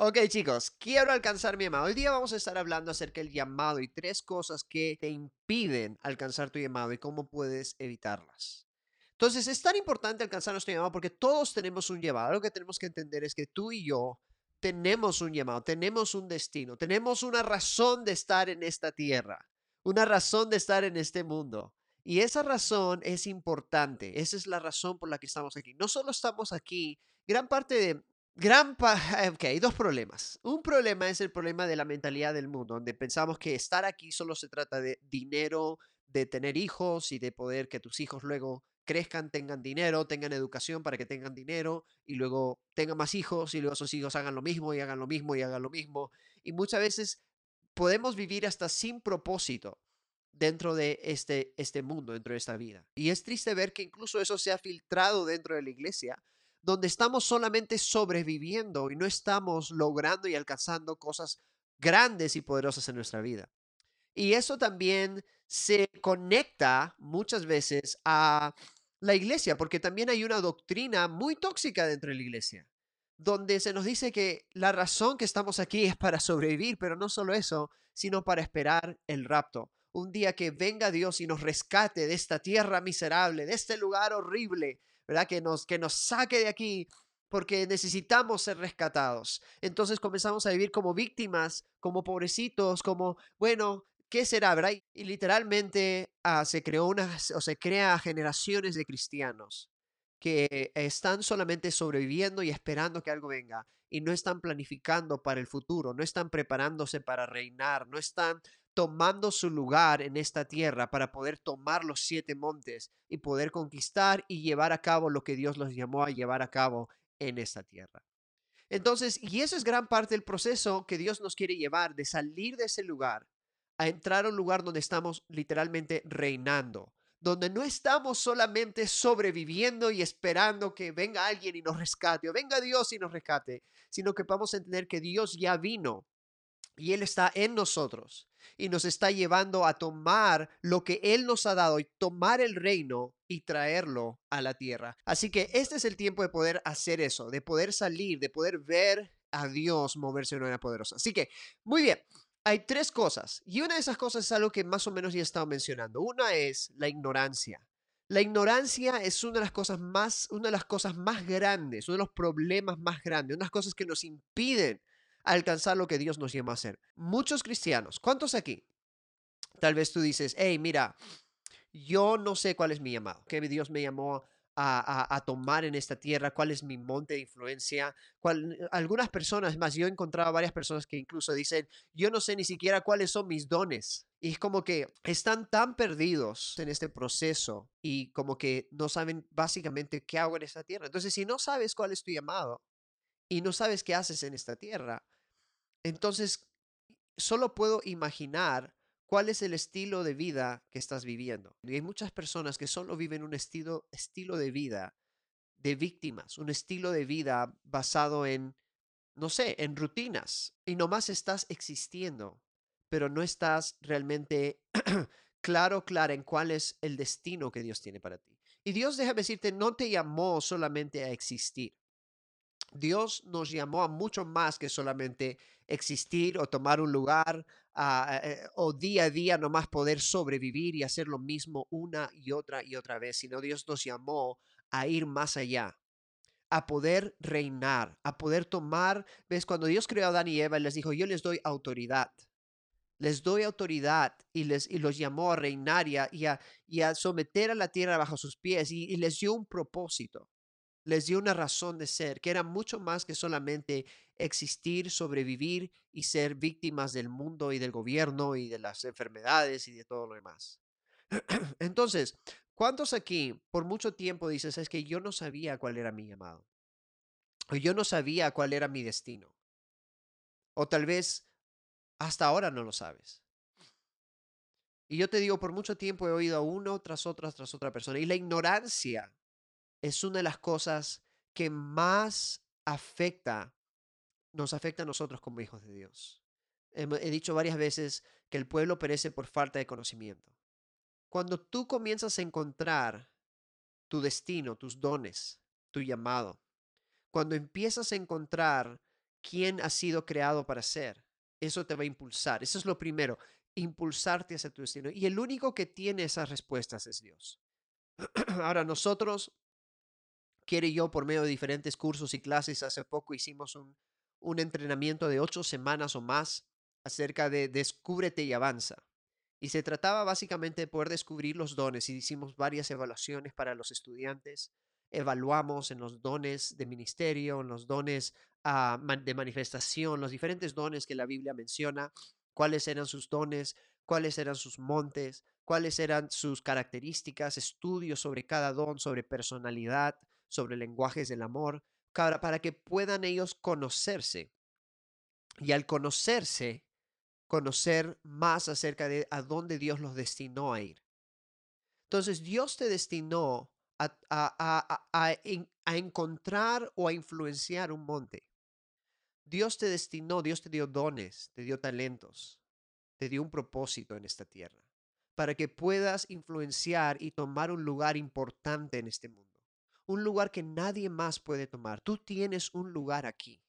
Ok chicos, quiero alcanzar mi llamado. Hoy día vamos a estar hablando acerca del llamado y tres cosas que te impiden alcanzar tu llamado y cómo puedes evitarlas. Entonces es tan importante alcanzar nuestro llamado porque todos tenemos un llamado. Lo que tenemos que entender es que tú y yo tenemos un llamado, tenemos un destino, tenemos una razón de estar en esta tierra, una razón de estar en este mundo. Y esa razón es importante, esa es la razón por la que estamos aquí. No solo estamos aquí, gran parte de, Gran ok, hay dos problemas. Un problema es el problema de la mentalidad del mundo, donde pensamos que estar aquí solo se trata de dinero, de tener hijos y de poder que tus hijos luego crezcan, tengan dinero, tengan educación para que tengan dinero y luego tengan más hijos y luego sus hijos hagan lo mismo y hagan lo mismo y hagan lo mismo. Y muchas veces podemos vivir hasta sin propósito dentro de este, este mundo, dentro de esta vida. Y es triste ver que incluso eso se ha filtrado dentro de la iglesia donde estamos solamente sobreviviendo y no estamos logrando y alcanzando cosas grandes y poderosas en nuestra vida. Y eso también se conecta muchas veces a la iglesia, porque también hay una doctrina muy tóxica dentro de la iglesia, donde se nos dice que la razón que estamos aquí es para sobrevivir, pero no solo eso, sino para esperar el rapto. Un día que venga Dios y nos rescate de esta tierra miserable, de este lugar horrible, ¿verdad? Que nos, que nos saque de aquí porque necesitamos ser rescatados. Entonces comenzamos a vivir como víctimas, como pobrecitos, como, bueno, ¿qué será, verdad? Y literalmente ah, se creó una, o se crea generaciones de cristianos que están solamente sobreviviendo y esperando que algo venga y no están planificando para el futuro, no están preparándose para reinar, no están tomando su lugar en esta tierra para poder tomar los siete montes y poder conquistar y llevar a cabo lo que Dios los llamó a llevar a cabo en esta tierra. Entonces, y eso es gran parte del proceso que Dios nos quiere llevar, de salir de ese lugar a entrar a un lugar donde estamos literalmente reinando, donde no estamos solamente sobreviviendo y esperando que venga alguien y nos rescate, o venga Dios y nos rescate, sino que vamos a entender que Dios ya vino y Él está en nosotros y nos está llevando a tomar lo que Él nos ha dado y tomar el reino y traerlo a la tierra. Así que este es el tiempo de poder hacer eso, de poder salir, de poder ver a Dios moverse de una manera poderosa. Así que, muy bien, hay tres cosas y una de esas cosas es algo que más o menos ya he estado mencionando. Una es la ignorancia. La ignorancia es una de las cosas más, una de las cosas más grandes, uno de los problemas más grandes, unas cosas que nos impiden alcanzar lo que Dios nos llama a hacer. Muchos cristianos, ¿cuántos aquí? Tal vez tú dices, hey, mira, yo no sé cuál es mi llamado, que Dios me llamó a, tomar en esta tierra, cuál es mi monte de influencia. Cuál, algunas personas, más yo he encontrado varias personas que incluso dicen, yo no sé ni siquiera cuáles son mis dones. Y es como que están tan perdidos en este proceso y como que no saben básicamente qué hago en esta tierra. Entonces, si no sabes cuál es tu llamado y no sabes qué haces en esta tierra, entonces, solo puedo imaginar cuál es el estilo de vida que estás viviendo. Y hay muchas personas que solo viven un estilo, estilo de vida de víctimas, un estilo de vida basado en, no sé, en rutinas. Y nomás estás existiendo, pero no estás realmente claro, clara en cuál es el destino que Dios tiene para ti. Y Dios, déjame decirte, no te llamó solamente a existir. Dios nos llamó a mucho más que solamente existir o tomar un lugar ah, eh, o día a día nomás poder sobrevivir y hacer lo mismo una y otra y otra vez, sino Dios nos llamó a ir más allá, a poder reinar, a poder tomar, ves, cuando Dios creó a Adán y Eva, les dijo, yo les doy autoridad. Les doy autoridad y, les, y los llamó a reinar y a, y a, someter a la tierra bajo sus pies y les dio un propósito les dio una razón de ser, que era mucho más que solamente existir, sobrevivir y ser víctimas del mundo y del gobierno y de las enfermedades y de todo lo demás. Entonces, ¿cuántos aquí por mucho tiempo dices, es que yo no sabía cuál era mi llamado? O yo no sabía cuál era mi destino. O tal vez hasta ahora no lo sabes. Y yo te digo, por mucho tiempo he oído a uno tras otra, tras otra persona. Y la ignorancia es una de las cosas que más afecta, nos afecta a nosotros como hijos de Dios. He dicho varias veces que el pueblo perece por falta de conocimiento. Cuando tú comienzas a encontrar tu destino, tus dones, tu llamado, cuando empiezas a encontrar quién has sido creado para ser. Eso te va a impulsar. Eso es lo primero, impulsarte hacia tu destino. Y el único que tiene esas respuestas es Dios. Ahora nosotros, quiere yo, por medio de diferentes cursos y clases, hace poco hicimos un, un entrenamiento de ocho semanas o más acerca de descúbrete y avanza. Y se trataba básicamente de poder descubrir los dones y hicimos varias evaluaciones para los estudiantes. Evaluamos en los dones de ministerio, en los dones ah, de manifestación, los diferentes dones que la Biblia menciona, cuáles eran sus dones, cuáles eran sus montes, cuáles eran sus características, estudios sobre cada don, sobre personalidad, sobre lenguajes del amor, para, para que puedan ellos conocerse. Y al conocerse, conocer más acerca de a dónde Dios los destinó a ir. Entonces, Dios te destinó a, a, a, a, encontrar o a influenciar un monte. Dios te destinó, Dios te dio dones, te dio talentos, te dio un propósito en esta tierra, para que puedas influenciar y tomar un lugar importante en este mundo. Un lugar que nadie más puede tomar. Tú tienes un lugar aquí.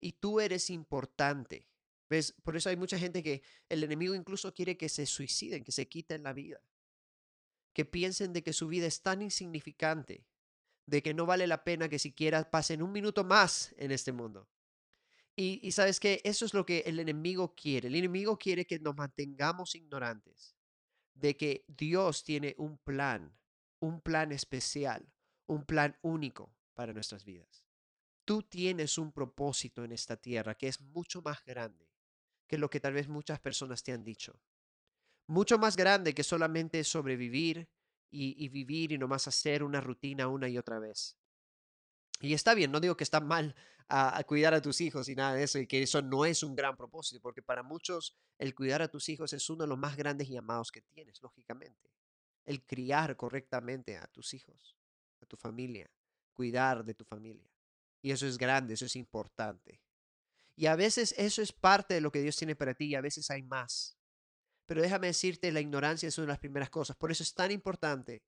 Y tú eres importante. ¿Ves? Por eso hay mucha gente que el enemigo incluso quiere que se suiciden, que se quiten la vida. Que piensen de que su vida es tan insignificante, de que no vale la pena que siquiera pasen un minuto más en este mundo. Y, sabes que eso es lo que el enemigo quiere. El enemigo quiere que nos mantengamos ignorantes de que Dios tiene un plan, un plan especial, un plan único para nuestras vidas. Tú tienes un propósito en esta tierra que es mucho más grande que lo que tal vez muchas personas te han dicho. Mucho más grande que solamente sobrevivir y, vivir y nomás hacer una rutina una y otra vez. Y está bien, no digo que está mal a, cuidar a tus hijos y nada de eso, y que eso no es un gran propósito, porque para muchos el cuidar a tus hijos es uno de los más grandes llamados que tienes, lógicamente. El criar correctamente a tus hijos, tu familia, cuidar de tu familia. Y eso es grande, eso es importante. Y a veces eso es parte de lo que Dios tiene para ti y a veces hay más. Pero déjame decirte, la ignorancia es una de las primeras cosas. Por eso es tan importante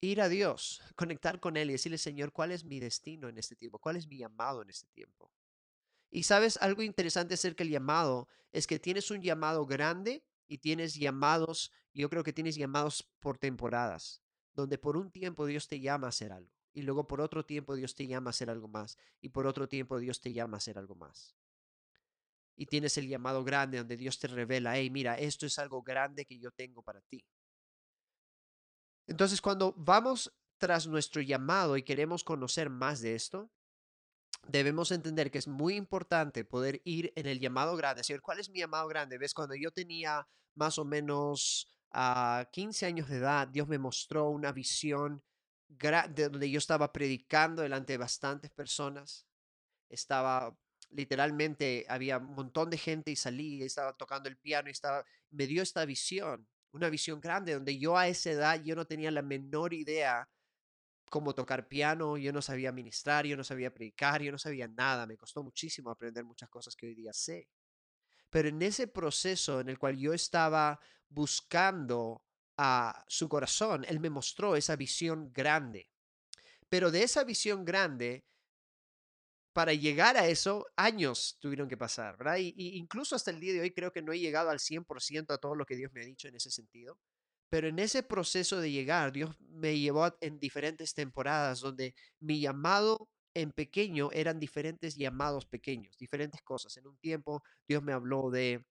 ir a Dios, conectar con Él y decirle, Señor, ¿cuál es mi destino en este tiempo? ¿Cuál es mi llamado en este tiempo? Y sabes, algo interesante acerca del llamado es que tienes un llamado grande y tienes llamados, yo creo que tienes llamados por temporadas, donde por un tiempo Dios te llama a hacer algo y luego por otro tiempo Dios te llama a hacer algo más y por otro tiempo Dios te llama a hacer algo más. Y tienes el llamado grande donde Dios te revela, hey, mira, esto es algo grande que yo tengo para ti. Entonces, cuando vamos tras nuestro llamado y queremos conocer más de esto, debemos entender que es muy importante poder ir en el llamado grande. Decir, ¿cuál es mi llamado grande? ¿Ves? Cuando yo tenía más o menos a ah, 15 años de edad, Dios me mostró una visión de donde yo estaba predicando delante de bastantes personas. Estaba literalmente, había un montón de gente y salí, estaba tocando el piano y estaba, me dio esta visión, una visión grande donde yo a esa edad yo no tenía la menor idea cómo tocar piano, yo no sabía ministrar, yo no sabía predicar, yo no sabía nada, me costó muchísimo aprender muchas cosas que hoy día sé. Pero en ese proceso en el cual yo estaba buscando a su corazón, Él me mostró esa visión grande. Pero de esa visión grande, para llegar a eso, años tuvieron que pasar, ¿verdad? Y, incluso hasta el día de hoy creo que no he llegado al 100% a todo lo que Dios me ha dicho en ese sentido. Pero en ese proceso de llegar, Dios me llevó en diferentes temporadas donde mi llamado en pequeño eran diferentes llamados pequeños, diferentes cosas. En un tiempo Dios me habló de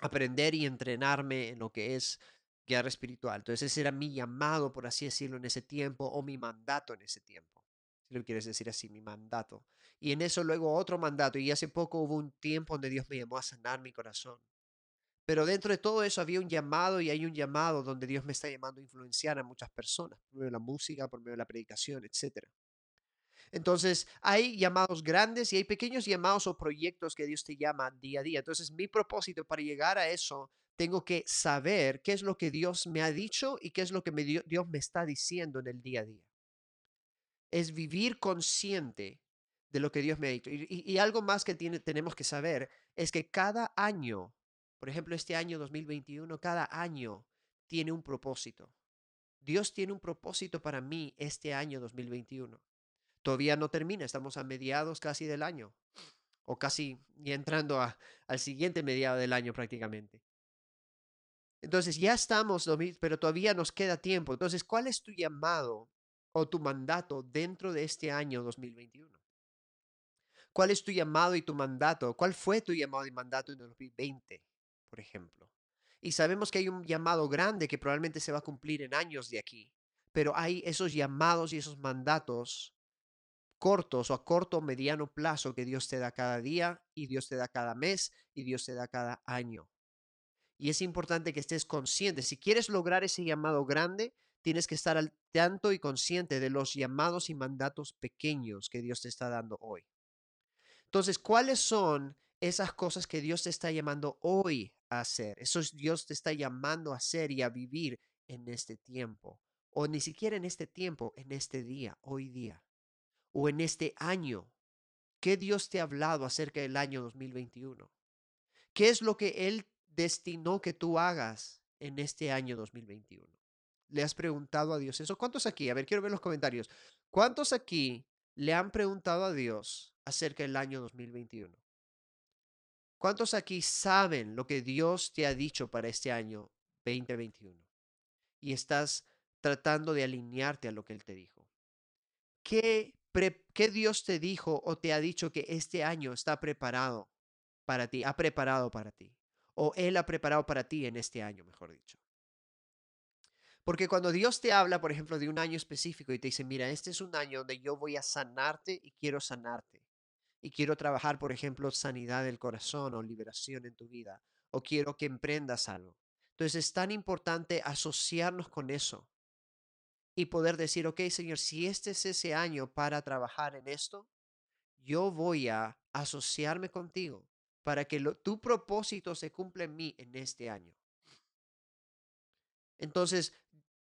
aprender y entrenarme en lo que es guerra espiritual. Entonces ese era mi llamado, por así decirlo, en ese tiempo, o mi mandato en ese tiempo. Si lo quieres decir así, mi mandato. Y en eso luego otro mandato. Y hace poco hubo un tiempo donde Dios me llamó a sanar mi corazón. Pero dentro de todo eso había un llamado y hay un llamado donde Dios me está llamando a influenciar a muchas personas, por medio de la música, por medio de la predicación, etc. Entonces, hay llamados grandes y hay pequeños llamados o proyectos que Dios te llama día a día. Entonces, mi propósito para llegar a eso tengo que saber qué es lo que Dios me ha dicho y qué es lo que Dios me está diciendo en el día a día. Es vivir consciente de lo que Dios me ha dicho. Y, algo más que tenemos que saber es que cada año, por ejemplo, este año 2021, cada año tiene un propósito. Dios tiene un propósito para mí este año 2021. Todavía no termina, estamos a mediados casi del año, o casi ya entrando a, al siguiente mediado del año prácticamente. Entonces ya estamos, pero todavía nos queda tiempo. Entonces, ¿cuál es tu llamado o tu mandato dentro de este año 2021? ¿Cuál es tu llamado y tu mandato? ¿Cuál fue tu llamado y mandato en 2020, por ejemplo? Y sabemos que hay un llamado grande que probablemente se va a cumplir en años de aquí, pero hay esos llamados y esos mandatos cortos o a corto o mediano plazo que Dios te da cada día y Dios te da cada mes y Dios te da cada año. Y es importante que estés consciente. Si quieres lograr ese llamado grande, tienes que estar al tanto y consciente de los llamados y mandatos pequeños que Dios te está dando hoy. Entonces, ¿cuáles son esas cosas que Dios te está llamando hoy a hacer? Eso Dios te está llamando a hacer y a vivir en este tiempo. O ni siquiera en este tiempo, en este día, hoy día. O en este año. ¿Qué Dios te ha hablado acerca del año 2021? ¿Qué es lo que Él destinó que tú hagas en este año 2021? ¿Le has preguntado a Dios eso? ¿Cuántos aquí? A ver, quiero ver los comentarios. ¿Cuántos aquí le han preguntado a Dios acerca del año 2021? ¿Cuántos aquí saben lo que Dios te ha dicho para este año 2021? Y estás tratando de alinearte a lo que Él te dijo. ¿Qué, ¿Qué Dios te dijo o te ha dicho que este año está preparado para ti, ha preparado para ti? O Él ha preparado para ti en este año, mejor dicho. Porque cuando Dios te habla, por ejemplo, de un año específico y te dice, mira, este es un año donde yo voy a sanarte y quiero sanarte y quiero trabajar, por ejemplo, sanidad del corazón o liberación en tu vida, o quiero que emprendas algo. Entonces es tan importante asociarnos con eso y poder decir, ok, Señor, si este es ese año para trabajar en esto, yo voy a asociarme contigo para que tu propósito se cumpla en mí en este año. Entonces,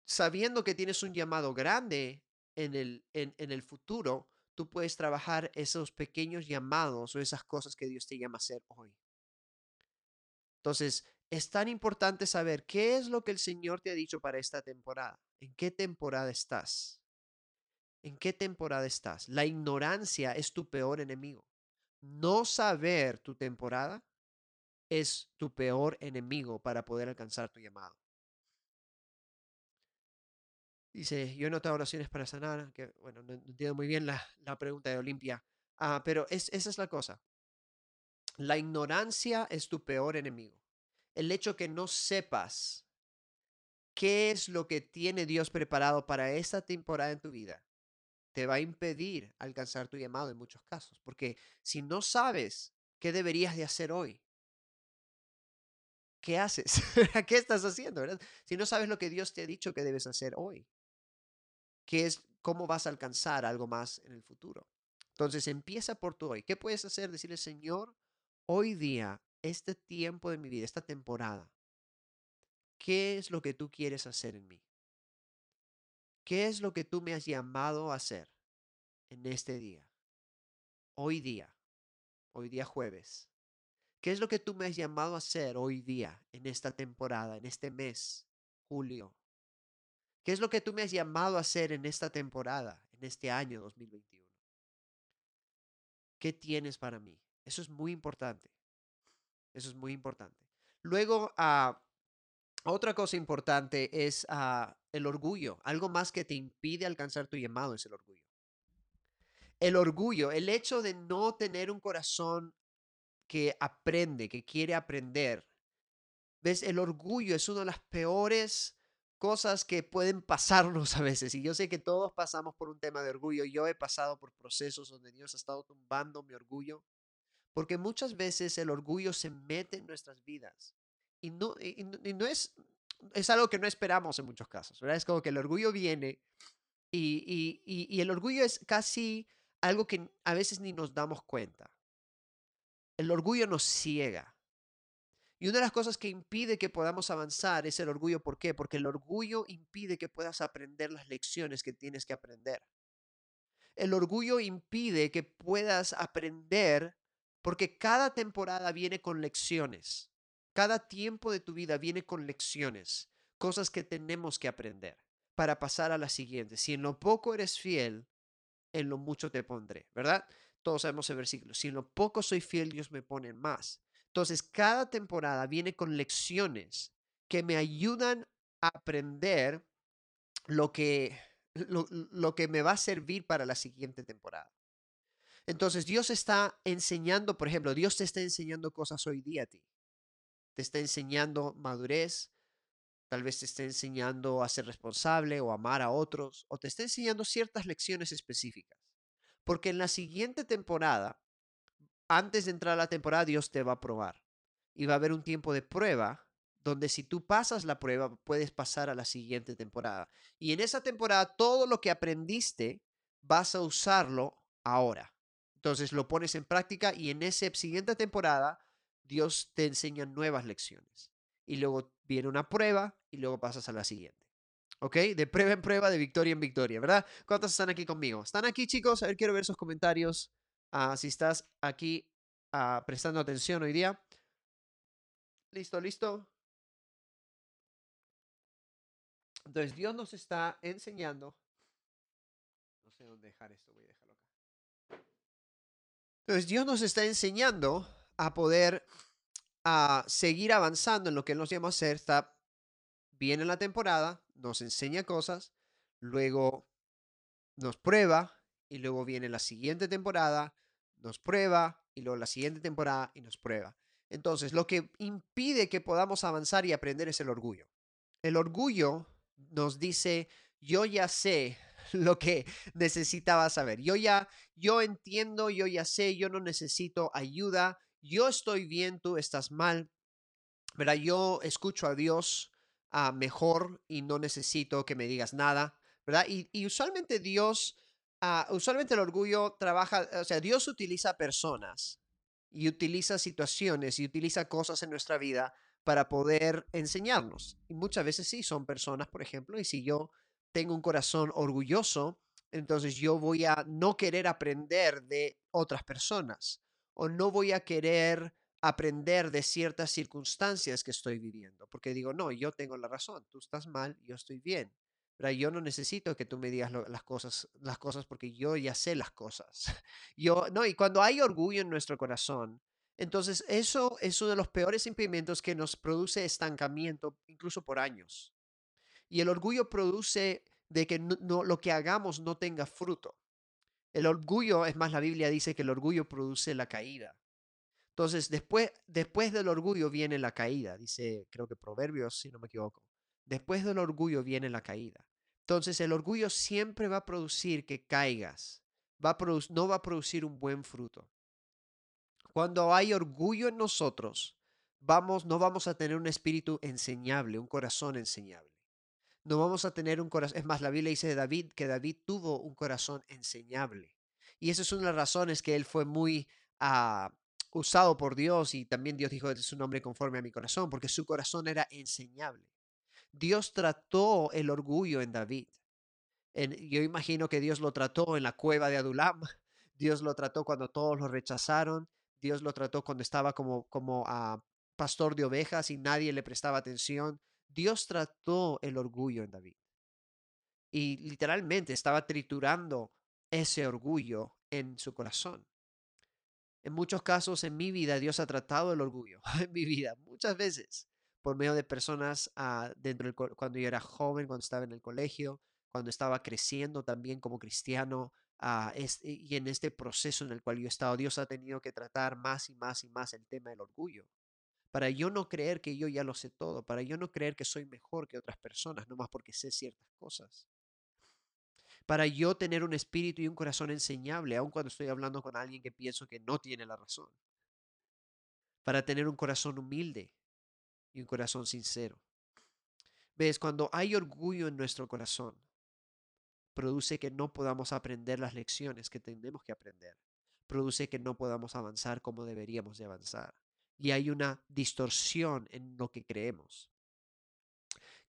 sabiendo que tienes un llamado grande en el, en, en el futuro, tú puedes trabajar esos pequeños llamados o esas cosas que Dios te llama a hacer hoy. Entonces, es tan importante saber qué es lo que el Señor te ha dicho para esta temporada. ¿En qué temporada estás? ¿En qué temporada estás? La ignorancia es tu peor enemigo. No saber tu temporada es tu peor enemigo para poder alcanzar tu llamado. Dice, yo he notado oraciones para sanar, bueno, no, entiendo muy bien la, pregunta de Olimpia, ah, pero es, esa es la cosa. La ignorancia es tu peor enemigo. El hecho que no sepas qué es lo que tiene Dios preparado para esta temporada en tu vida, te va a impedir alcanzar tu llamado en muchos casos. Porque si no sabes qué deberías de hacer hoy, ¿qué haces? ¿Qué estás haciendo? Si no sabes lo que Dios te ha dicho que debes hacer hoy qué es cómo vas a alcanzar algo más en el futuro. Entonces empieza por tu hoy. ¿Qué puedes hacer? Decirle, Señor, hoy día, este tiempo de mi vida, esta temporada, ¿qué es lo que tú quieres hacer en mí? ¿Qué es lo que tú me has llamado a hacer en este día? Hoy día, hoy día jueves. ¿Qué es lo que tú me has llamado a hacer hoy día, en esta temporada, en este mes, julio, ¿Qué es lo que tú me has llamado a hacer en esta temporada, en este año 2021? ¿Qué tienes para mí? Eso es muy importante. Eso es muy importante. Luego, ah, otra cosa importante es ah, el orgullo. Algo más que te impide alcanzar tu llamado es el orgullo. El orgullo, el hecho de no tener un corazón que aprende, que quiere aprender. ¿Ves? El orgullo es una de las peores cosas que pueden pasarnos a veces. Y yo sé que todos pasamos por un tema de orgullo. Yo he pasado por procesos donde Dios ha estado tumbando mi orgullo. Porque muchas veces el orgullo se mete en nuestras vidas. Y no, y, no es, es algo que no esperamos en muchos casos. ¿verdad? Es como que el orgullo viene y, y el orgullo es casi algo que a veces ni nos damos cuenta. El orgullo nos ciega. Y una de las cosas que impide que podamos avanzar es el orgullo. ¿Por qué? Porque el orgullo impide que puedas aprender las lecciones que tienes que aprender. El orgullo impide que puedas aprender porque cada temporada viene con lecciones. Cada tiempo de tu vida viene con lecciones, cosas que tenemos que aprender para pasar a la siguiente. Si en lo poco eres fiel, en lo mucho te pondré, ¿verdad? Todos sabemos el versículo. Si en lo poco soy fiel, Dios me pone más. Entonces, cada temporada viene con lecciones que me ayudan a aprender lo que, lo, lo que me va a servir para la siguiente temporada. Entonces, Dios está enseñando, por ejemplo, Dios te está enseñando cosas hoy día a ti. Te está enseñando madurez, tal vez te está enseñando a ser responsable o amar a otros, o te está enseñando ciertas lecciones específicas. Porque en la siguiente temporada, antes de entrar a la temporada, Dios te va a probar. Y va a haber un tiempo de prueba donde si tú pasas la prueba, puedes pasar a la siguiente temporada. Y en esa temporada, todo lo que aprendiste, vas a usarlo ahora. Entonces lo pones en práctica y en esa siguiente temporada, Dios te enseña nuevas lecciones. Y luego viene una prueba y luego pasas a la siguiente. ¿Ok? De prueba en prueba, de victoria en victoria, ¿verdad? ¿Cuántos están aquí conmigo? ¿Están aquí, chicos? A ver, quiero ver sus comentarios. Ah, si estás aquí ah, prestando atención hoy día. ¿Listo, listo? Entonces, Dios nos está enseñando. No sé dónde dejar esto, voy a dejarlo acá. Entonces, Dios nos está enseñando a poder a seguir avanzando en lo que Él nos llama a hacer. Está viene la temporada, nos enseña cosas, luego nos prueba y luego viene la siguiente temporada, nos prueba y luego la siguiente temporada y nos prueba. Entonces, lo que impide que podamos avanzar y aprender es el orgullo. El orgullo nos dice, yo ya sé lo que necesitaba saber. Yo ya, yo entiendo, yo ya sé, yo no necesito ayuda. Yo estoy bien, tú estás mal. ¿Verdad? Yo escucho a Dios uh, mejor y no necesito que me digas nada. ¿Verdad? Y, usualmente Dios, uh, usualmente el orgullo trabaja, o sea, Dios utiliza personas y utiliza situaciones y utiliza cosas en nuestra vida para poder enseñarnos. Y muchas veces sí, son personas, por ejemplo, y si yo tengo un corazón orgulloso, entonces yo voy a no querer aprender de otras personas o no voy a querer aprender de ciertas circunstancias que estoy viviendo, porque digo, no, yo tengo la razón, tú estás mal, yo estoy bien. Pero yo no necesito que tú me digas las cosas, las cosas porque yo ya sé las cosas. Yo no, y cuando hay orgullo en nuestro corazón, entonces eso es uno de los peores impedimentos que nos produce estancamiento incluso por años. Y el orgullo produce de que no, lo que hagamos no tenga fruto. El orgullo, es más, la Biblia dice que el orgullo produce la caída. Entonces, después, después del orgullo viene la caída, dice, creo que Proverbios, si no me equivoco. Después del orgullo viene la caída. Entonces, el orgullo siempre va a producir que caigas, va no va a producir un buen fruto. Cuando hay orgullo en nosotros, vamos, no vamos a tener un espíritu enseñable, un corazón enseñable. No vamos a tener un corazón, es más, la Biblia dice de David que David tuvo un corazón enseñable. Y esa es una de las razones que él fue muy uh, usado por Dios y también Dios dijo, es un hombre conforme a mi corazón, porque su corazón era enseñable. Dios trató el orgullo en David. yo imagino que Dios lo trató en la cueva de Adulam, Dios lo trató cuando todos lo rechazaron, Dios lo trató cuando estaba como, como a pastor de ovejas y nadie le prestaba atención. Dios trató el orgullo en David. Y literalmente estaba triturando ese orgullo en su corazón. En muchos casos en mi vida Dios ha tratado el orgullo, en mi vida, muchas veces, por medio de personas uh, dentro del, cuando yo era joven, cuando estaba en el colegio, cuando estaba creciendo también como cristiano, este, y en este proceso en el cual yo he estado, Dios ha tenido que tratar más y más y más el tema del orgullo. Para yo no creer que yo ya lo sé todo, para yo no creer que soy mejor que otras personas, no más porque sé ciertas cosas para yo tener un espíritu y un corazón enseñable, aun cuando estoy hablando con alguien que pienso que no tiene la razón. Para tener un corazón humilde y un corazón sincero. Ves, cuando hay orgullo en nuestro corazón, produce que no podamos aprender las lecciones que tenemos que aprender. Produce que no podamos avanzar como deberíamos de avanzar. Y hay una distorsión en lo que creemos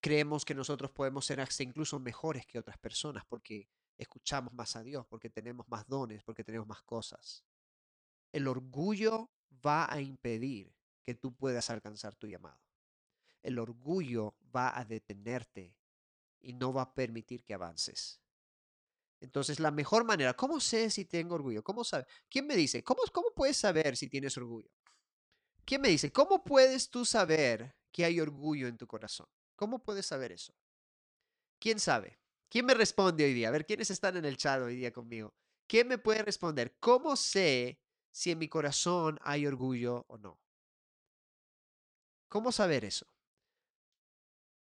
creemos que nosotros podemos ser hasta incluso mejores que otras personas porque escuchamos más a Dios, porque tenemos más dones, porque tenemos más cosas. El orgullo va a impedir que tú puedas alcanzar tu llamado. El orgullo va a detenerte y no va a permitir que avances. Entonces, la mejor manera, ¿cómo sé si tengo orgullo? ¿Cómo sabe? ¿Quién me dice? ¿Cómo, ¿Cómo puedes saber si tienes orgullo? ¿Quién me dice? ¿Cómo puedes tú saber que hay orgullo en tu corazón? ¿Cómo puedes saber eso? ¿Quién sabe? ¿Quién me responde hoy día? A ver, ¿quiénes están en el chat hoy día conmigo? ¿Quién me puede responder? ¿Cómo sé si en mi corazón hay orgullo o no? ¿Cómo saber eso?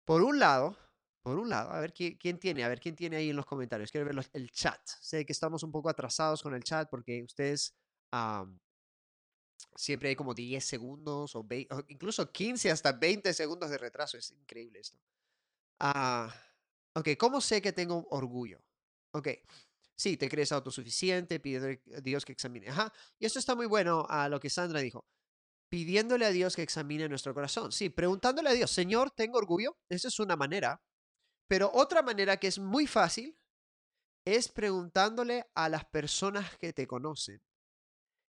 Por un lado, por un lado, a ver quién, tiene, a ver quién tiene ahí en los comentarios. Quiero ver el chat. Sé que estamos un poco atrasados con el chat porque ustedes siempre hay como 10 segundos o, incluso 15 hasta 20 segundos de retraso. Es increíble esto. Ah, ok, ¿cómo sé que tengo orgullo? Ok, sí, te crees autosuficiente, pide a Dios que examine. Ajá, y esto está muy bueno a lo que Sandra dijo pidiéndole a Dios que examine nuestro corazón. Sí, preguntándole a Dios, Señor, ¿tengo orgullo? Esa es una manera. Pero otra manera que es muy fácil es preguntándole a las personas que te conocen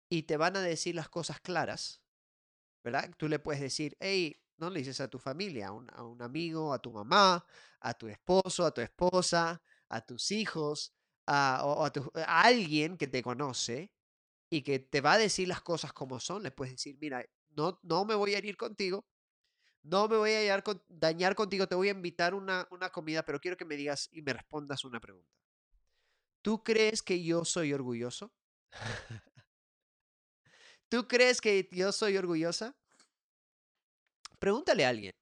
y te van a decir las cosas claras, ¿verdad? Tú le puedes decir, hey, no le dices a tu familia, a un, amigo, a tu mamá, a tu esposo, a tu esposa, a tus hijos, a, o a, a alguien que te conoce, y que te va a decir las cosas como son, le puedes decir, mira, no, no me voy a ir contigo, no me voy a dañar contigo, te voy a invitar una, una comida, pero quiero que me digas y me respondas una pregunta. ¿Tú crees que yo soy orgulloso? ¿Tú crees que yo soy orgullosa? Pregúntale a alguien.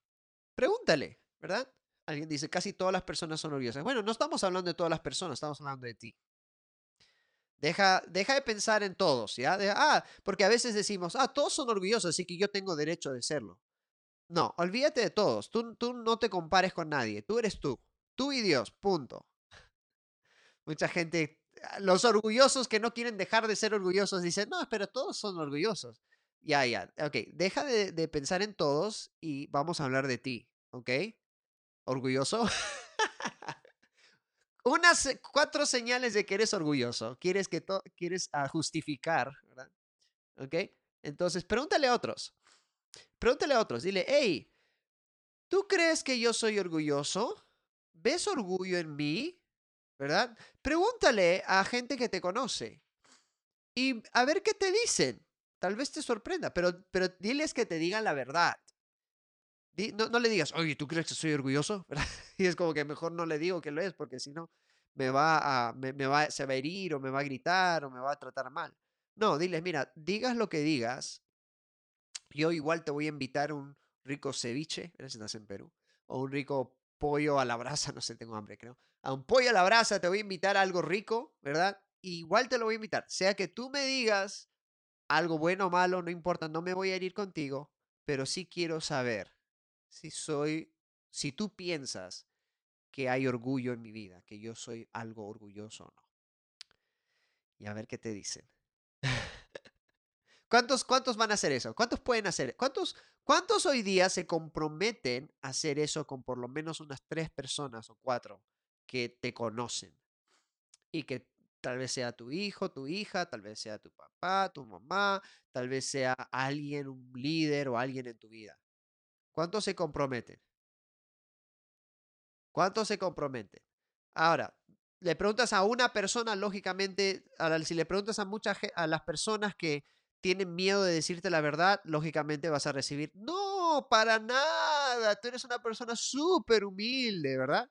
Pregúntale, ¿verdad? Alguien dice, casi todas las personas son orgullosas. Bueno, no estamos hablando de todas las personas, estamos hablando de ti. Deja, deja de pensar en todos, ¿ya? ah, porque a veces decimos, ah, todos son orgullosos, así que yo tengo derecho de serlo. No, olvídate de todos. Tú, tú no te compares con nadie. Tú eres tú. Tú y Dios, punto. Mucha gente, los orgullosos que no quieren dejar de ser orgullosos, dicen, no, pero todos son orgullosos. Ya, ya, ok, deja de, de pensar en todos y vamos a hablar de ti, ¿ok? ¿Orgulloso? unas cuatro señales de que eres orgulloso. Quieres que quieres ah, justificar, ¿verdad? ¿Ok? Entonces, pregúntale a otros. Pregúntale a otros. Dile, hey, ¿tú crees que yo soy orgulloso? ¿Ves orgullo en mí? ¿Verdad? Pregúntale a gente que te conoce. Y a ver qué te dicen. Tal vez te sorprenda, pero, pero diles que te digan la verdad. No, no, le digas, oye, ¿tú crees que soy orgulloso? Y es como que mejor no le digo que lo es, porque si no, me va a, me, va, se va a herir o me va a gritar o me va a tratar mal. No, diles, mira, digas lo que digas, yo igual te voy a invitar un rico ceviche, si estás en Perú, o un rico pollo a la brasa, no sé, tengo hambre, creo. A un pollo a la brasa te voy a invitar a algo rico, ¿verdad? igual te lo voy a invitar. Sea que tú me digas algo bueno o malo, no importa, no me voy a herir contigo, pero sí quiero saber si soy, si tú piensas que hay orgullo en mi vida, que yo soy algo orgulloso o no. Y a ver qué te dicen. ¿Cuántos, ¿Cuántos van a hacer eso? ¿Cuántos pueden hacer? ¿Cuántos, ¿Cuántos hoy día se comprometen a hacer eso con por lo menos unas tres personas o cuatro que te conocen? Y que tal vez sea tu hijo, tu hija, tal vez sea tu papá, tu mamá, tal vez sea alguien, un líder o alguien en tu vida. ¿Cuántos se comprometen? ¿Cuántos se comprometen? Ahora, le preguntas a una persona, lógicamente, si le preguntas a muchas a las personas que tienen miedo de decirte la verdad, lógicamente vas a recibir, no, para nada, tú eres una persona súper humilde, ¿verdad?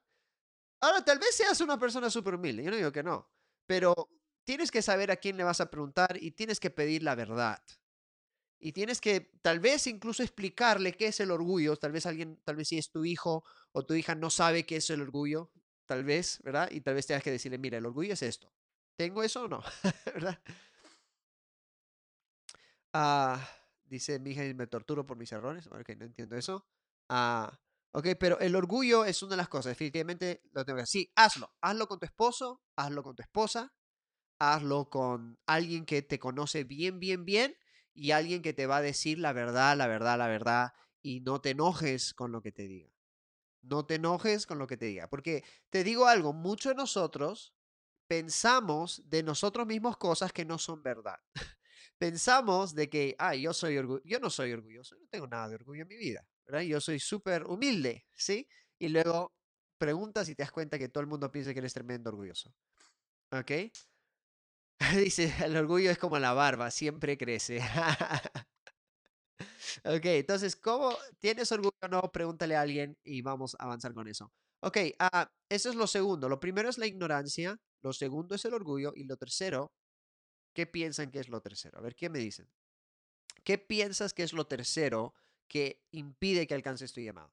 Ahora, tal vez seas una persona súper humilde, yo no digo que no, pero tienes que saber a quién le vas a preguntar y tienes que pedir la verdad. Y tienes que tal vez incluso explicarle qué es el orgullo. Tal vez alguien, tal vez si es tu hijo o tu hija no sabe qué es el orgullo, tal vez, ¿verdad? Y tal vez tengas que decirle, mira, el orgullo es esto. ¿Tengo eso o no? ¿Verdad? Ah, dice mi hija, me torturo por mis errores. Ok, no entiendo eso. Ah, ok, pero el orgullo es una de las cosas. Definitivamente lo tengo que decir. Sí, hazlo. Hazlo con tu esposo, hazlo con tu esposa, hazlo con alguien que te conoce bien, bien, bien y alguien que te va a decir la verdad, la verdad, la verdad, y no te enojes con lo que te diga. No te enojes con lo que te diga, porque te digo algo, muchos de nosotros pensamos de nosotros mismos cosas que no son verdad. pensamos de que, ah, yo soy yo no soy orgulloso, no tengo nada de orgullo en mi vida, Yo soy súper humilde, ¿sí? Y luego preguntas y te das cuenta que todo el mundo piensa que eres tremendo orgulloso. ¿Ok? Dice, el orgullo es como la barba, siempre crece. ok, entonces, ¿cómo tienes orgullo o no? Pregúntale a alguien y vamos a avanzar con eso. Ok, ah, eso es lo segundo. Lo primero es la ignorancia, lo segundo es el orgullo y lo tercero, ¿qué piensan que es lo tercero? A ver, ¿qué me dicen? ¿Qué piensas que es lo tercero que impide que alcances tu llamado?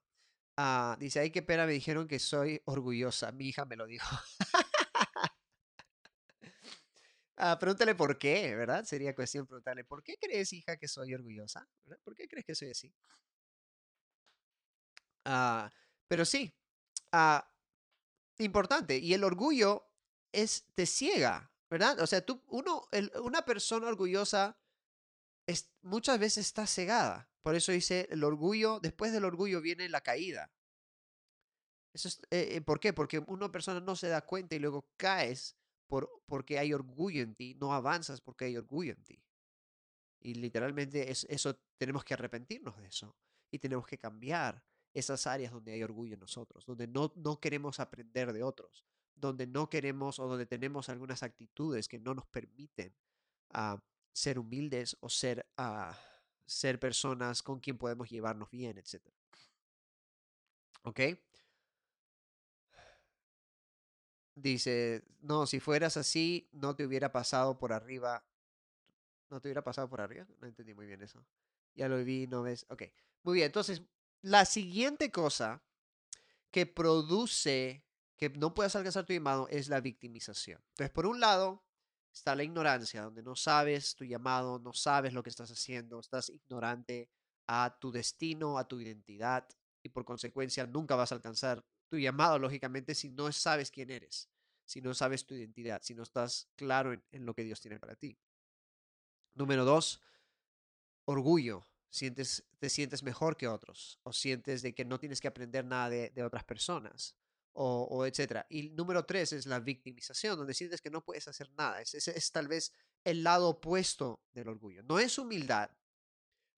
Ah, dice, ay, qué pena, me dijeron que soy orgullosa. Mi hija me lo dijo. Ah, pregúntale por qué, ¿verdad? Sería cuestión preguntarle, ¿por qué crees, hija, que soy orgullosa? ¿Por qué crees que soy así? Ah, pero sí, importante. Y el orgullo es, te ciega, ¿verdad? O sea, tú, uno, una persona orgullosa es, muchas veces está cegada. Por eso dice, el orgullo, después del orgullo viene la caída. Eso es, eh, eh, ¿Por qué? Porque una persona no se da cuenta y luego caes porque hay orgullo en ti, no avanzas porque hay orgullo en ti. Y literalmente es, eso tenemos que arrepentirnos de eso y tenemos que cambiar esas áreas donde hay orgullo en nosotros, donde no, no queremos aprender de otros, donde no queremos o donde tenemos algunas actitudes que no nos permiten uh, ser humildes o ser, uh, ser personas con quien podemos llevarnos bien, etc. ¿Ok? Dice, no, si fueras así, no te hubiera pasado por arriba. ¿No te hubiera pasado por arriba? No entendí muy bien eso. Ya lo vi, no ves. Ok, muy bien. Entonces, la siguiente cosa que produce que no puedas alcanzar tu llamado es la victimización. Entonces, por un lado, está la ignorancia, donde no sabes tu llamado, no sabes lo que estás haciendo, estás ignorante a tu destino, a tu identidad y por consecuencia nunca vas a alcanzar tu llamado, lógicamente, si no sabes quién eres, si no sabes tu identidad, si no estás claro en, lo que Dios tiene para ti. Número dos, orgullo. Sientes, te sientes mejor que otros o sientes de que no tienes que aprender nada de, otras personas o, etcétera. Y número tres es la victimización, donde sientes que no puedes hacer nada. Es, es, tal vez el lado opuesto del orgullo. No es humildad,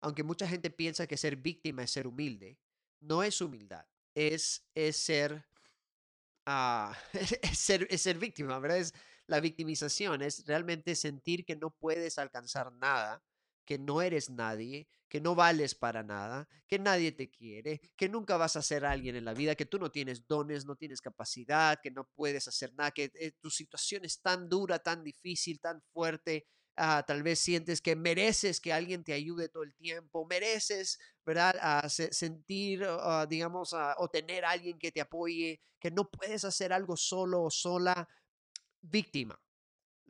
aunque mucha gente piensa que ser víctima es ser humilde. No es humildad es, es ser, uh, es ser, es ser víctima, ¿verdad? Es la victimización, es realmente sentir que no puedes alcanzar nada, que no eres nadie, que no vales para nada, que nadie te quiere, que nunca vas a ser alguien en la vida, que tú no tienes dones, no tienes capacidad, que no puedes hacer nada, que eh, tu situación es tan dura, tan difícil, tan fuerte, Ah, tal vez sientes que mereces que alguien te ayude todo el tiempo, mereces, ¿verdad? a sentir, ah, digamos, o tener alguien que te apoye, que no puedes hacer algo solo o sola, víctima.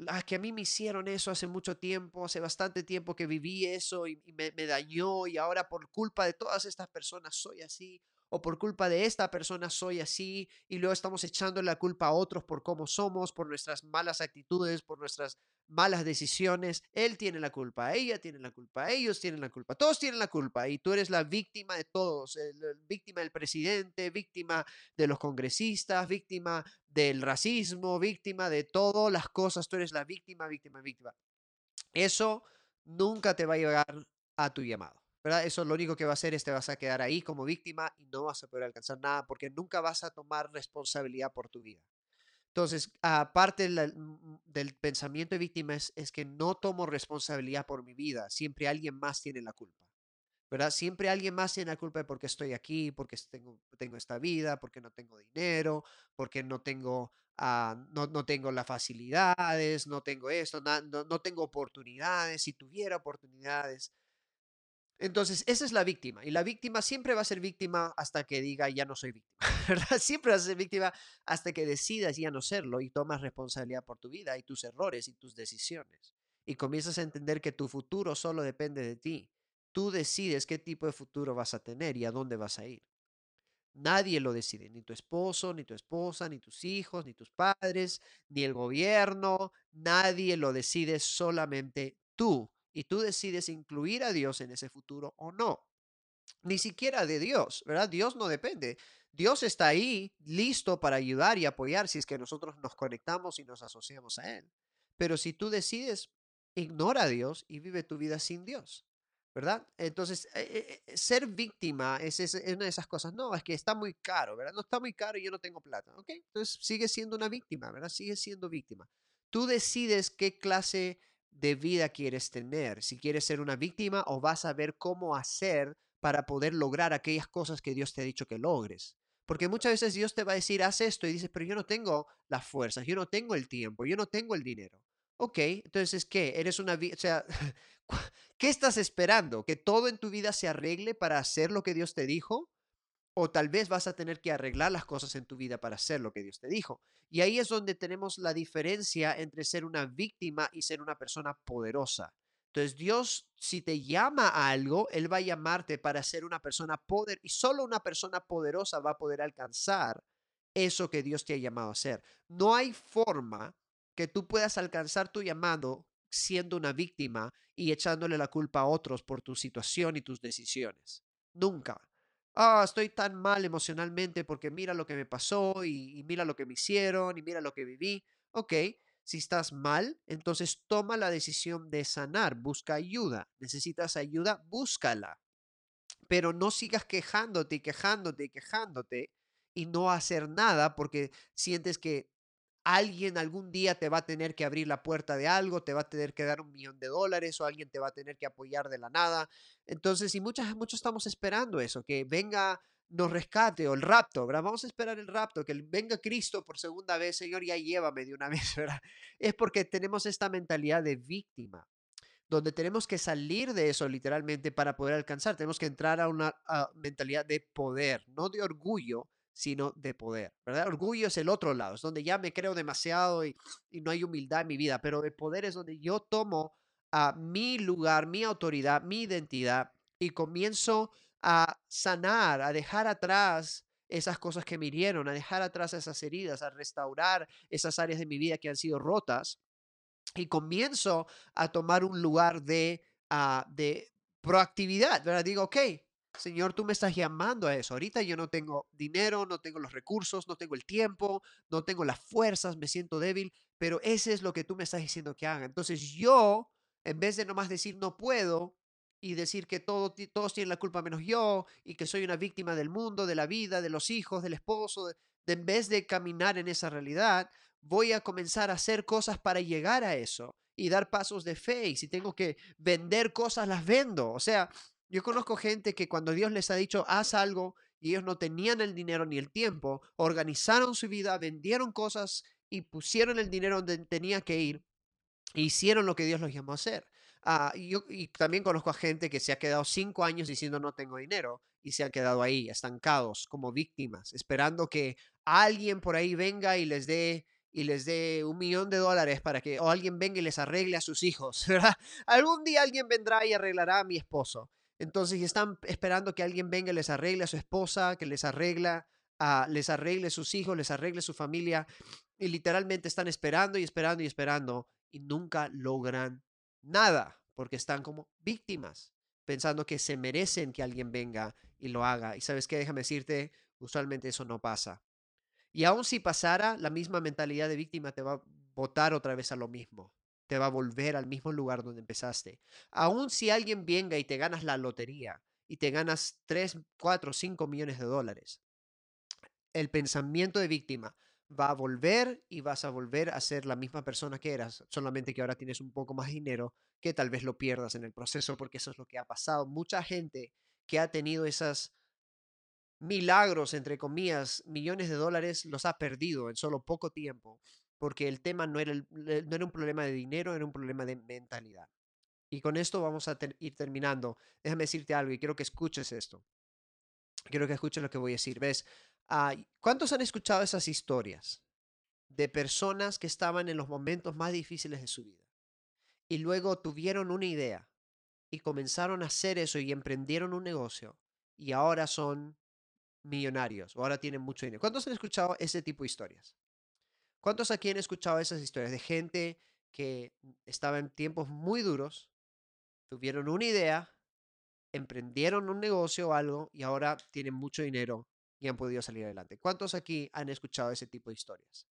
Ah, que a mí me hicieron eso hace mucho tiempo, hace bastante tiempo que viví eso y, me, me dañó y ahora por culpa de todas estas personas soy así o por culpa de esta persona soy así y luego estamos echando la culpa a otros por cómo somos, por nuestras malas actitudes, por nuestras malas decisiones, él tiene la culpa, ella tiene la culpa, ellos tienen la culpa, todos tienen la culpa y tú eres la víctima de todos, víctima del presidente, víctima de los congresistas, víctima del racismo, víctima de todas las cosas, tú eres la víctima, víctima, víctima. Eso nunca te va a llegar a tu llamado. ¿Verdad? Eso lo único que va a hacer es te vas a quedar ahí como víctima y no vas a poder alcanzar nada porque nunca vas a tomar responsabilidad por tu vida. Entonces, aparte del, pensamiento de víctima es, que no tomo responsabilidad por mi vida, siempre alguien más tiene la culpa. ¿verdad? Siempre alguien más tiene la culpa de por qué estoy aquí, porque tengo, tengo esta vida, porque no tengo dinero, porque no tengo, ah, no, no, tengo las facilidades, no tengo esto, no, no, tengo oportunidades. Si tuviera oportunidades, entonces, esa es la víctima. Y la víctima siempre va a ser víctima hasta que diga ya no soy víctima. Siempre va a ser víctima hasta que decidas ya no serlo y tomas responsabilidad por tu vida y tus errores y tus decisiones. Y comienzas a entender que tu futuro solo depende de ti. Tú decides qué tipo de futuro vas a tener y a dónde vas a ir. Nadie lo decide, ni tu esposo, ni tu esposa, ni tus hijos, ni tus padres, ni el gobierno. Nadie lo decide, solamente tú y tú decides incluir a Dios en ese futuro o no. Ni siquiera de Dios, ¿verdad? Dios no depende. Dios está ahí listo para ayudar y apoyar si es que nosotros nos conectamos y nos asociamos a Él. Pero si tú decides, ignora a Dios y vive tu vida sin Dios, ¿verdad? Entonces, eh, eh, ser víctima es, es, una de esas cosas. No, es que está muy caro, ¿verdad? No está muy caro y yo no tengo plata, ¿ok? Entonces, sigue siendo una víctima, ¿verdad? Sigue siendo víctima. Tú decides qué clase de vida quieres tener, si quieres ser una víctima o vas a ver cómo hacer para poder lograr aquellas cosas que Dios te ha dicho que logres. Porque muchas veces Dios te va a decir, haz esto y dices, pero yo no tengo las fuerzas, yo no tengo el tiempo, yo no tengo el dinero. Ok, entonces, ¿qué? Eres una... O sea, ¿qué estás esperando? ¿Que todo en tu vida se arregle para hacer lo que Dios te dijo? O tal vez vas a tener que arreglar las cosas en tu vida para hacer lo que Dios te dijo. Y ahí es donde tenemos la diferencia entre ser una víctima y ser una persona poderosa. Entonces Dios, si te llama a algo, Él va a llamarte para ser una persona poder y solo una persona poderosa va a poder alcanzar eso que Dios te ha llamado a hacer. No hay forma que tú puedas alcanzar tu llamado siendo una víctima y echándole la culpa a otros por tu situación y tus decisiones. Nunca ah, estoy tan mal emocionalmente porque mira lo que me pasó y, mira lo que me hicieron y mira lo que viví. Ok, si estás mal, entonces toma la decisión de sanar, busca ayuda. Necesitas ayuda, búscala. Pero no sigas quejándote y quejándote y quejándote y no hacer nada porque sientes que alguien algún día te va a tener que abrir la puerta de algo, te va a tener que dar un millón de dólares o alguien te va a tener que apoyar de la nada. Entonces, y muchas, muchos estamos esperando eso, que venga, nos rescate o el rapto, ¿verdad? Vamos a esperar el rapto, que venga Cristo por segunda vez, Señor, ya llévame de una vez, ¿verdad? Es porque tenemos esta mentalidad de víctima donde tenemos que salir de eso literalmente para poder alcanzar. Tenemos que entrar a una mentalidad de poder, no de orgullo, sino de poder, ¿verdad? Orgullo es el otro lado, es donde ya me creo demasiado y, no hay humildad en mi vida, pero el poder es donde yo tomo a mi lugar, mi autoridad, mi identidad y comienzo a sanar, a dejar atrás esas cosas que me hirieron, a dejar atrás esas heridas, a restaurar esas áreas de mi vida que han sido rotas y comienzo a tomar un lugar de, uh, de proactividad, ¿verdad? Digo, ok, Señor, tú me estás llamando a eso. Ahorita yo no tengo dinero, no tengo los recursos, no tengo el tiempo, no tengo las fuerzas, me siento débil, pero ese es lo que tú me estás diciendo que haga. Entonces yo, en vez de nomás decir no puedo y decir que todo, todos tienen la culpa menos yo y que soy una víctima del mundo, de la vida, de los hijos, del esposo, en vez de caminar en esa realidad, voy a comenzar a hacer cosas para llegar a eso y dar pasos de fe. Y si tengo que vender cosas, las vendo. O sea, yo conozco gente que cuando Dios les ha dicho, haz algo, y ellos no tenían el dinero ni el tiempo, organizaron su vida, vendieron cosas y pusieron el dinero donde tenía que ir, e hicieron lo que Dios los llamó a hacer. Ah, y, también conozco a gente que se ha quedado cinco años diciendo no tengo dinero y se han quedado ahí, estancados, como víctimas, esperando que alguien por ahí venga y les dé y les dé un millón de dólares para que o alguien venga y les arregle a sus hijos, ¿verdad? Algún día alguien vendrá y arreglará a mi esposo. Entonces están esperando que alguien venga y les arregle a su esposa, que les arregla a, les arregle sus hijos, les arregle su familia. Y literalmente están esperando y esperando y esperando y nunca logran nada porque están como víctimas, pensando que se merecen que alguien venga y lo haga. Y sabes qué, déjame decirte, usualmente eso no pasa. Y aun si pasara, la misma mentalidad de víctima te va a botar otra vez a lo mismo te va a volver al mismo lugar donde empezaste. Aún si alguien venga y te ganas la lotería y te ganas 3, 4, 5 millones de dólares, el pensamiento de víctima va a volver y vas a volver a ser la misma persona que eras, solamente que ahora tienes un poco más dinero que tal vez lo pierdas en el proceso, porque eso es lo que ha pasado. Mucha gente que ha tenido esos milagros, entre comillas, millones de dólares, los ha perdido en solo poco tiempo porque el tema no era, un problema de dinero, era un problema de mentalidad. Y con esto vamos a ir terminando. Déjame decirte algo y quiero que escuches esto. Quiero que escuches lo que voy a decir. ¿Ves? ¿Cuántos han escuchado esas historias de personas que estaban en los momentos más difíciles de su vida y luego tuvieron una idea y comenzaron a hacer eso y emprendieron un negocio y ahora son millonarios o ahora tienen mucho dinero? ¿Cuántos han escuchado ese tipo de historias? ¿Cuántos aquí han escuchado esas historias de gente que estaba en tiempos muy duros, tuvieron una idea, emprendieron un negocio o algo y ahora tienen mucho dinero y han podido salir adelante? ¿Cuántos aquí han escuchado ese tipo de historias?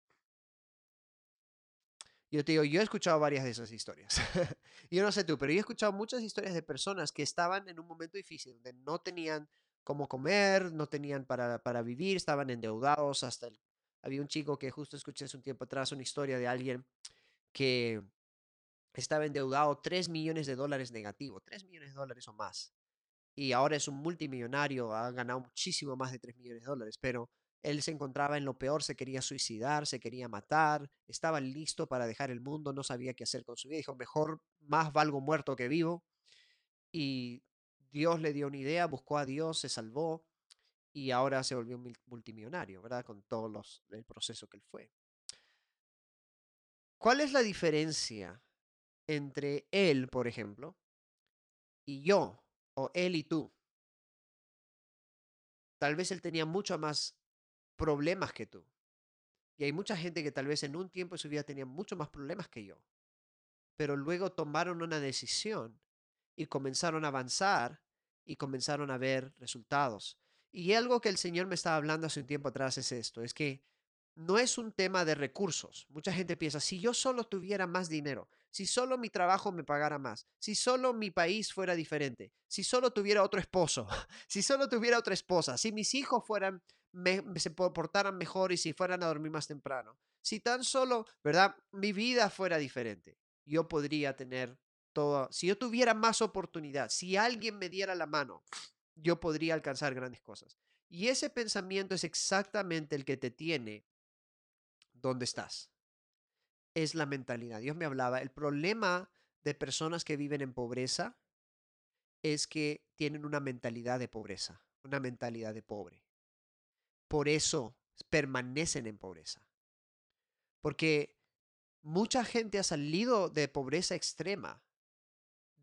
Yo te digo, yo he escuchado varias de esas historias. yo no sé tú, pero yo he escuchado muchas historias de personas que estaban en un momento difícil, donde no tenían cómo comer, no tenían para, para vivir, estaban endeudados hasta el había un chico que justo escuché hace un tiempo atrás una historia de alguien que estaba endeudado 3 millones de dólares negativo, 3 millones de dólares o más. Y ahora es un multimillonario, ha ganado muchísimo más de 3 millones de dólares, pero él se encontraba en lo peor, se quería suicidar, se quería matar, estaba listo para dejar el mundo, no sabía qué hacer con su vida. Dijo, mejor más valgo muerto que vivo. Y Dios le dio una idea, buscó a Dios, se salvó y ahora se volvió multimillonario, ¿verdad? Con todo los, el proceso que él fue. ¿Cuál es la diferencia entre él, por ejemplo, y yo, o él y tú? Tal vez él tenía mucho más problemas que tú. Y hay mucha gente que tal vez en un tiempo de su vida tenía mucho más problemas que yo. Pero luego tomaron una decisión y comenzaron a avanzar y comenzaron a ver resultados. Y algo que el Señor me estaba hablando hace un tiempo atrás es esto, es que no es un tema de recursos. Mucha gente piensa, si yo solo tuviera más dinero, si solo mi trabajo me pagara más, si solo mi país fuera diferente, si solo tuviera otro esposo, si solo tuviera otra esposa, si mis hijos fueran se portaran mejor y si fueran a dormir más temprano. Si tan solo, ¿verdad? Mi vida fuera diferente, yo podría tener todo. Si yo tuviera más oportunidad, si alguien me diera la mano, yo podría alcanzar grandes cosas. Y ese pensamiento es exactamente el que te tiene donde estás. Es la mentalidad. Dios me hablaba, el problema de personas que viven en pobreza es que tienen una mentalidad de pobreza, una mentalidad de pobre por eso permanecen en pobreza. Porque mucha gente ha salido de pobreza extrema,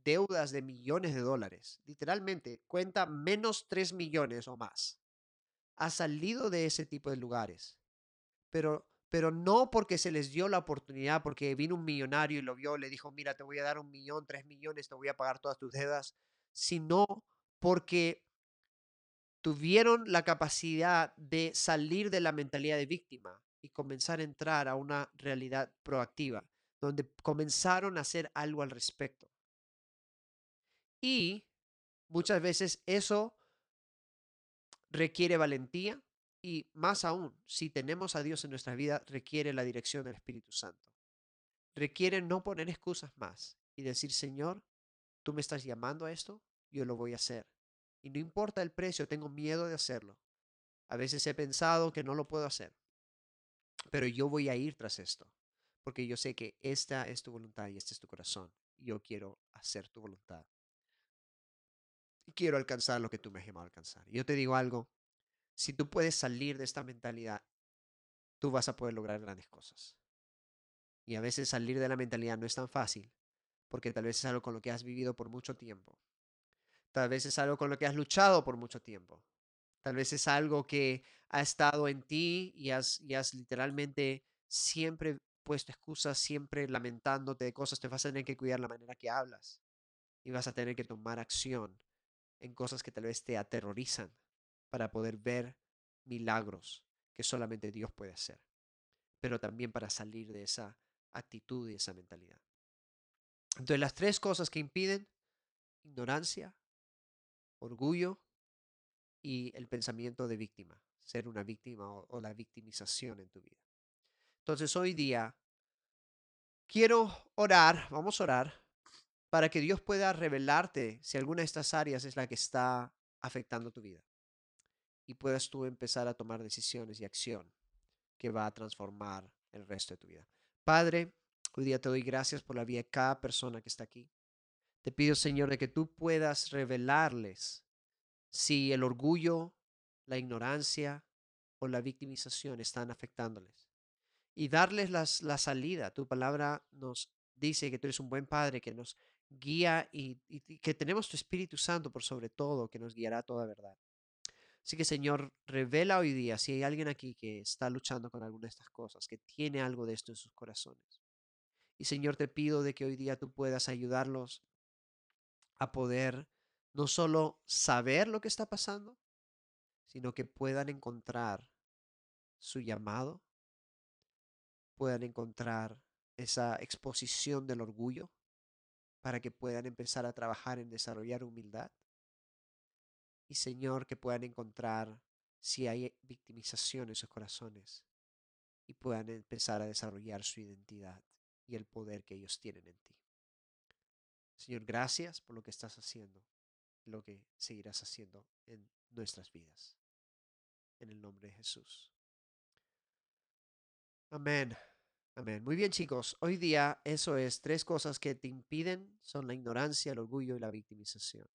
deudas de millones de dólares, literalmente cuenta menos 3 millones o más. Ha salido de ese tipo de lugares, pero, pero no porque se les dio la oportunidad, porque vino un millonario y lo vio, le dijo, mira, te voy a dar un millón, tres millones, te voy a pagar todas tus deudas, sino porque tuvieron la capacidad de salir de la mentalidad de víctima y comenzar a entrar a una realidad proactiva, donde comenzaron a hacer algo al respecto. Y muchas veces eso requiere valentía y más aún, si tenemos a Dios en nuestra vida, requiere la dirección del Espíritu Santo. Requiere no poner excusas más y decir, Señor, tú me estás llamando a esto, yo lo voy a hacer. Y no importa el precio, tengo miedo de hacerlo. A veces he pensado que no lo puedo hacer. Pero yo voy a ir tras esto. Porque yo sé que esta es tu voluntad y este es tu corazón. Y yo quiero hacer tu voluntad. Quiero alcanzar lo que tú me has llamado a alcanzar. Y yo te digo algo. Si tú puedes salir de esta mentalidad, tú vas a poder lograr grandes cosas. Y a veces salir de la mentalidad no es tan fácil. Porque tal vez es algo con lo que has vivido por mucho tiempo Tal vez es algo con lo que has luchado por mucho tiempo. Tal vez es algo que ha estado en ti y has, y has literalmente siempre puesto excusas, siempre lamentándote de cosas. Te vas a tener que cuidar la manera que hablas y vas a tener que tomar acción en cosas que tal vez te aterrorizan para poder ver milagros que solamente Dios puede hacer, pero también para salir de esa actitud y esa mentalidad. Entonces las tres cosas que impiden, ignorancia, orgullo y el pensamiento de víctima, ser una víctima o, la victimización en tu vida. Entonces hoy día quiero orar, vamos a orar, para que Dios pueda revelarte si alguna de estas áreas es la que está afectando tu vida y puedas tú empezar a tomar decisiones y acción que va a transformar el resto de tu vida. Padre, hoy día te doy gracias por la vida de cada persona que está aquí. Te pido, Señor, de que tú puedas revelarles si el orgullo, la ignorancia o la victimización están afectándoles. Y darles las, la salida. Tu palabra nos dice que tú eres un buen padre que nos guía y, que tenemos tu Espíritu Santo por sobre todo que nos guiará a toda verdad. Así que Señor, revela hoy día si hay alguien aquí que está luchando con alguna de estas cosas, que tiene algo de esto en sus corazones. Y Señor, te pido de que hoy día tú puedas ayudarlos a poder no solo saber lo que está pasando, sino que puedan encontrar su llamado, puedan encontrar esa exposición del orgullo para que puedan empezar a trabajar en desarrollar humildad. Y Señor, que puedan encontrar si hay victimización en sus corazones y puedan empezar a desarrollar su identidad y el poder que ellos tienen en ti. Señor, gracias por lo que estás haciendo, lo que seguirás haciendo en nuestras vidas. En el nombre de Jesús. Amén. Amén. Muy bien, chicos. Hoy día eso es tres cosas que te impiden son la ignorancia, el orgullo y la victimización.